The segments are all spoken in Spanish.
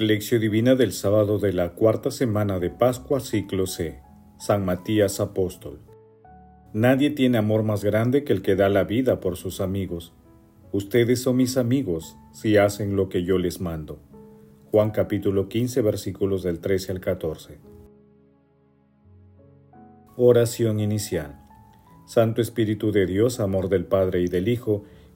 Lección Divina del sábado de la cuarta semana de Pascua, ciclo C. San Matías Apóstol. Nadie tiene amor más grande que el que da la vida por sus amigos. Ustedes son mis amigos si hacen lo que yo les mando. Juan capítulo 15 versículos del 13 al 14. Oración inicial. Santo Espíritu de Dios, amor del Padre y del Hijo,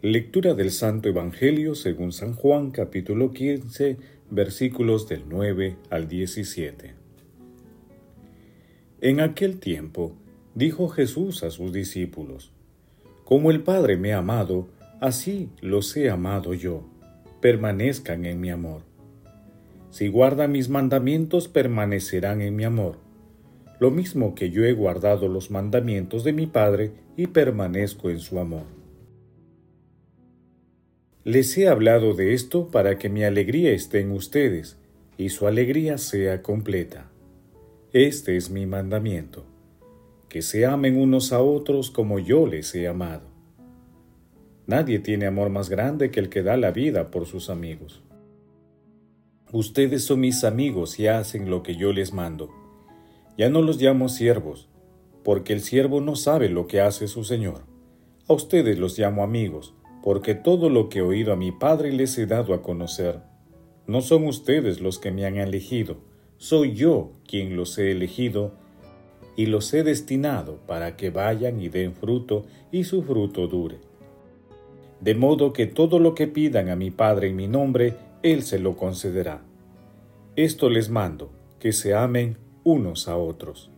Lectura del Santo Evangelio según San Juan capítulo 15 versículos del 9 al 17. En aquel tiempo dijo Jesús a sus discípulos, Como el Padre me ha amado, así los he amado yo, permanezcan en mi amor. Si guardan mis mandamientos, permanecerán en mi amor, lo mismo que yo he guardado los mandamientos de mi Padre y permanezco en su amor. Les he hablado de esto para que mi alegría esté en ustedes y su alegría sea completa. Este es mi mandamiento, que se amen unos a otros como yo les he amado. Nadie tiene amor más grande que el que da la vida por sus amigos. Ustedes son mis amigos y hacen lo que yo les mando. Ya no los llamo siervos, porque el siervo no sabe lo que hace su Señor. A ustedes los llamo amigos, porque todo lo que he oído a mi Padre les he dado a conocer. No son ustedes los que me han elegido, soy yo quien los he elegido y los he destinado para que vayan y den fruto y su fruto dure. De modo que todo lo que pidan a mi Padre en mi nombre, Él se lo concederá. Esto les mando, que se amen unos a otros.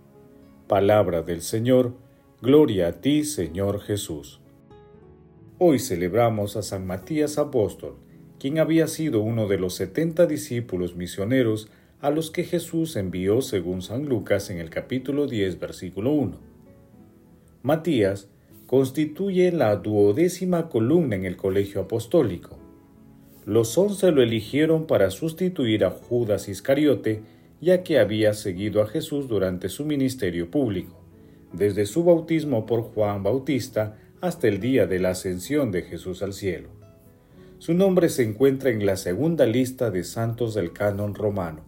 Palabra del Señor, gloria a ti, Señor Jesús. Hoy celebramos a San Matías Apóstol, quien había sido uno de los setenta discípulos misioneros a los que Jesús envió según San Lucas en el capítulo 10, versículo 1. Matías constituye la duodécima columna en el colegio apostólico. Los once lo eligieron para sustituir a Judas Iscariote, ya que había seguido a Jesús durante su ministerio público, desde su bautismo por Juan Bautista hasta el día de la ascensión de Jesús al cielo. Su nombre se encuentra en la segunda lista de santos del canon romano.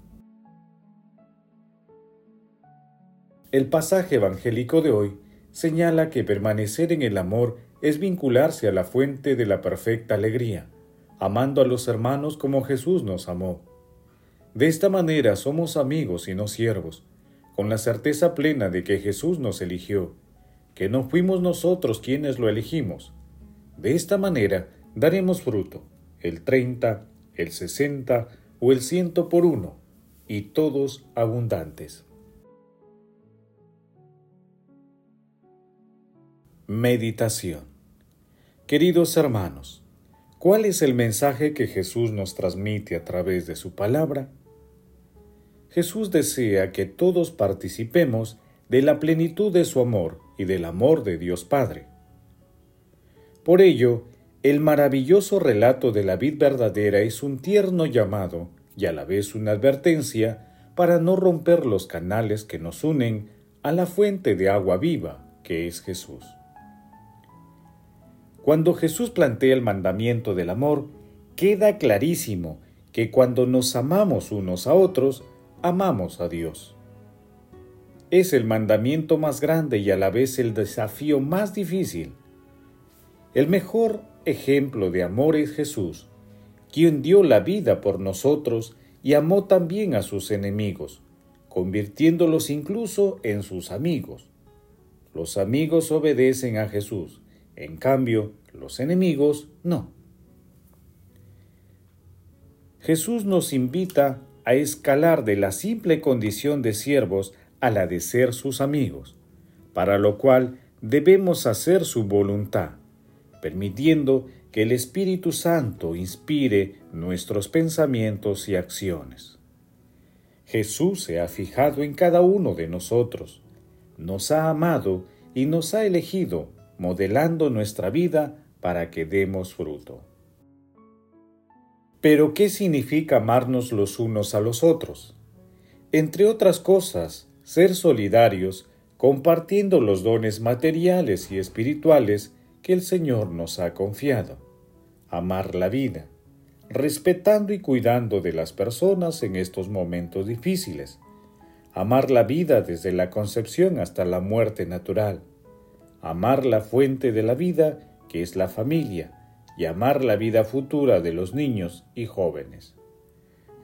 El pasaje evangélico de hoy señala que permanecer en el amor es vincularse a la fuente de la perfecta alegría, amando a los hermanos como Jesús nos amó. De esta manera somos amigos y no siervos, con la certeza plena de que Jesús nos eligió que no fuimos nosotros quienes lo elegimos. De esta manera daremos fruto, el 30, el 60 o el ciento por uno, y todos abundantes. Meditación Queridos hermanos, ¿cuál es el mensaje que Jesús nos transmite a través de su palabra? Jesús desea que todos participemos de la plenitud de su amor y del amor de Dios Padre. Por ello, el maravilloso relato de la vid verdadera es un tierno llamado y a la vez una advertencia para no romper los canales que nos unen a la fuente de agua viva que es Jesús. Cuando Jesús plantea el mandamiento del amor, queda clarísimo que cuando nos amamos unos a otros, amamos a Dios es el mandamiento más grande y a la vez el desafío más difícil. El mejor ejemplo de amor es Jesús, quien dio la vida por nosotros y amó también a sus enemigos, convirtiéndolos incluso en sus amigos. Los amigos obedecen a Jesús, en cambio, los enemigos no. Jesús nos invita a escalar de la simple condición de siervos a la de ser sus amigos, para lo cual debemos hacer su voluntad, permitiendo que el Espíritu Santo inspire nuestros pensamientos y acciones. Jesús se ha fijado en cada uno de nosotros, nos ha amado y nos ha elegido, modelando nuestra vida para que demos fruto. Pero, ¿qué significa amarnos los unos a los otros? Entre otras cosas, ser solidarios, compartiendo los dones materiales y espirituales que el Señor nos ha confiado. Amar la vida, respetando y cuidando de las personas en estos momentos difíciles. Amar la vida desde la concepción hasta la muerte natural. Amar la fuente de la vida, que es la familia, y amar la vida futura de los niños y jóvenes.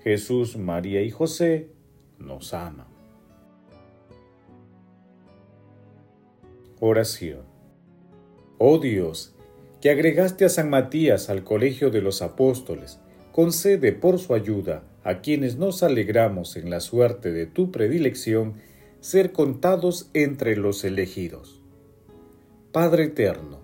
Jesús, María y José nos aman. Oración. Oh Dios, que agregaste a San Matías al colegio de los apóstoles, concede por su ayuda a quienes nos alegramos en la suerte de tu predilección ser contados entre los elegidos. Padre eterno,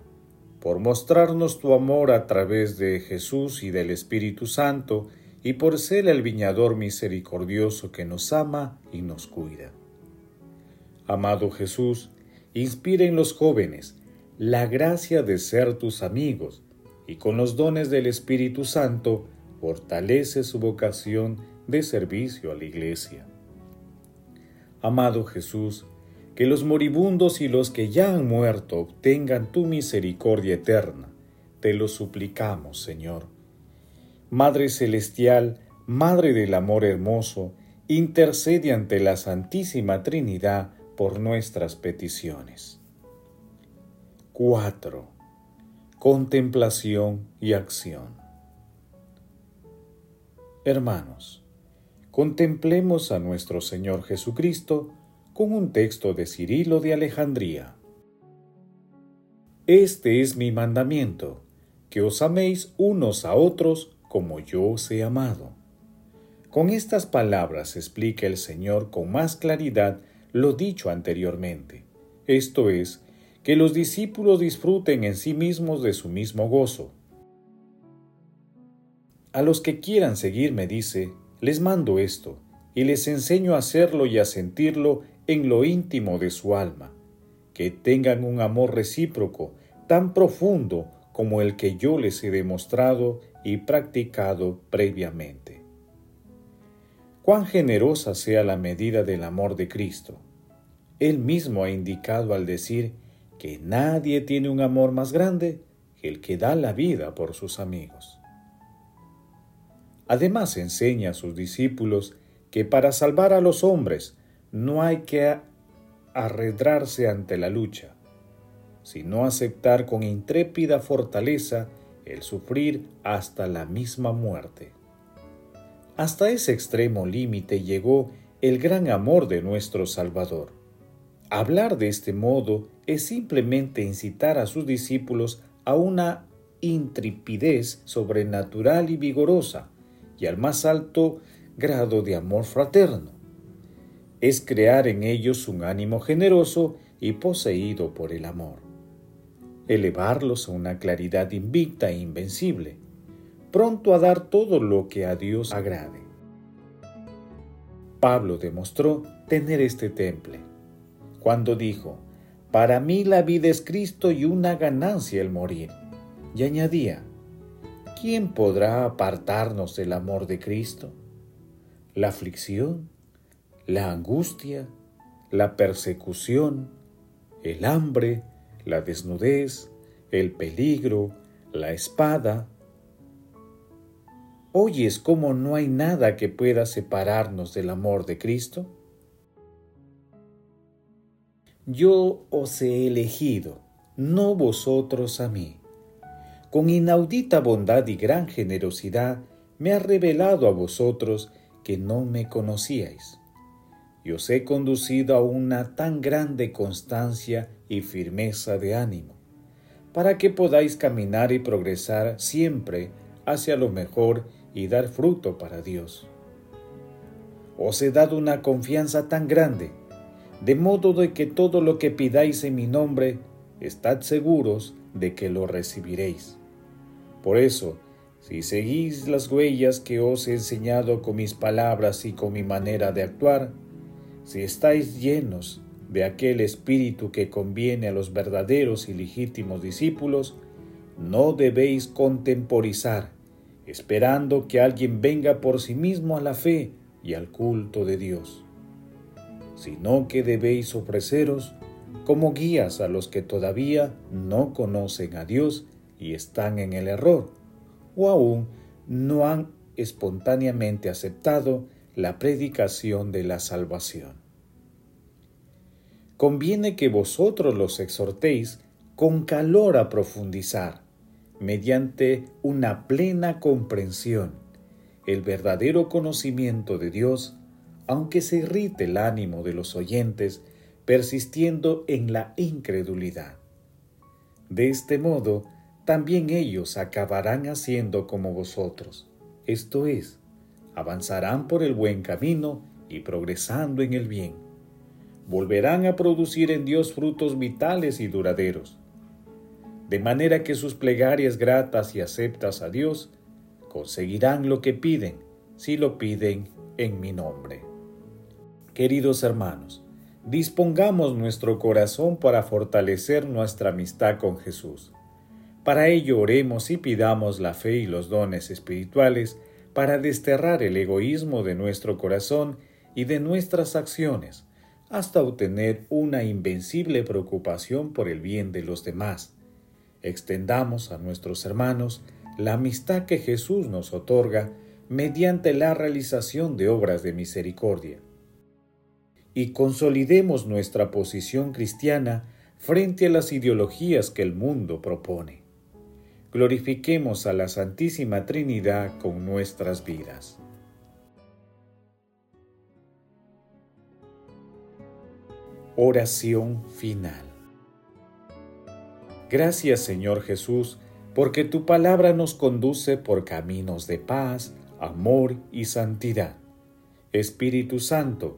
por mostrarnos tu amor a través de Jesús y del Espíritu Santo, y por ser el viñador misericordioso que nos ama y nos cuida. Amado Jesús, inspira en los jóvenes la gracia de ser tus amigos, y con los dones del Espíritu Santo fortalece su vocación de servicio a la Iglesia. Amado Jesús, que los moribundos y los que ya han muerto obtengan tu misericordia eterna. Te lo suplicamos, Señor. Madre Celestial, Madre del Amor Hermoso, intercede ante la Santísima Trinidad por nuestras peticiones. 4. Contemplación y acción. Hermanos, contemplemos a nuestro Señor Jesucristo con un texto de Cirilo de Alejandría. Este es mi mandamiento, que os améis unos a otros como yo os he amado. Con estas palabras explica el Señor con más claridad lo dicho anteriormente, esto es, que los discípulos disfruten en sí mismos de su mismo gozo. A los que quieran seguirme, dice, les mando esto, y les enseño a hacerlo y a sentirlo en lo íntimo de su alma, que tengan un amor recíproco tan profundo como el que yo les he demostrado y practicado previamente. Cuán generosa sea la medida del amor de Cristo. Él mismo ha indicado al decir que nadie tiene un amor más grande que el que da la vida por sus amigos. Además enseña a sus discípulos que para salvar a los hombres no hay que arredrarse ante la lucha, sino aceptar con intrépida fortaleza el sufrir hasta la misma muerte. Hasta ese extremo límite llegó el gran amor de nuestro Salvador. Hablar de este modo es simplemente incitar a sus discípulos a una intrepidez sobrenatural y vigorosa y al más alto grado de amor fraterno. Es crear en ellos un ánimo generoso y poseído por el amor, elevarlos a una claridad invicta e invencible, pronto a dar todo lo que a Dios agrade. Pablo demostró tener este temple cuando dijo, Para mí la vida es Cristo y una ganancia el morir. Y añadía, ¿quién podrá apartarnos del amor de Cristo? ¿La aflicción? la angustia, la persecución, el hambre, la desnudez, el peligro, la espada. ¿Oyes cómo no hay nada que pueda separarnos del amor de Cristo? Yo os he elegido, no vosotros a mí. Con inaudita bondad y gran generosidad me ha revelado a vosotros que no me conocíais y os he conducido a una tan grande constancia y firmeza de ánimo, para que podáis caminar y progresar siempre hacia lo mejor y dar fruto para Dios. Os he dado una confianza tan grande, de modo de que todo lo que pidáis en mi nombre, estad seguros de que lo recibiréis. Por eso, Si seguís las huellas que os he enseñado con mis palabras y con mi manera de actuar, si estáis llenos de aquel espíritu que conviene a los verdaderos y legítimos discípulos, no debéis contemporizar, esperando que alguien venga por sí mismo a la fe y al culto de Dios, sino que debéis ofreceros como guías a los que todavía no conocen a Dios y están en el error, o aún no han espontáneamente aceptado la predicación de la salvación. Conviene que vosotros los exhortéis con calor a profundizar, mediante una plena comprensión, el verdadero conocimiento de Dios, aunque se irrite el ánimo de los oyentes, persistiendo en la incredulidad. De este modo, también ellos acabarán haciendo como vosotros, esto es, avanzarán por el buen camino y progresando en el bien. Volverán a producir en Dios frutos vitales y duraderos, de manera que sus plegarias gratas y aceptas a Dios conseguirán lo que piden si lo piden en mi nombre. Queridos hermanos, dispongamos nuestro corazón para fortalecer nuestra amistad con Jesús. Para ello oremos y pidamos la fe y los dones espirituales para desterrar el egoísmo de nuestro corazón y de nuestras acciones, hasta obtener una invencible preocupación por el bien de los demás. Extendamos a nuestros hermanos la amistad que Jesús nos otorga mediante la realización de obras de misericordia y consolidemos nuestra posición cristiana frente a las ideologías que el mundo propone. Glorifiquemos a la Santísima Trinidad con nuestras vidas. Oración final. Gracias Señor Jesús, porque tu palabra nos conduce por caminos de paz, amor y santidad. Espíritu Santo,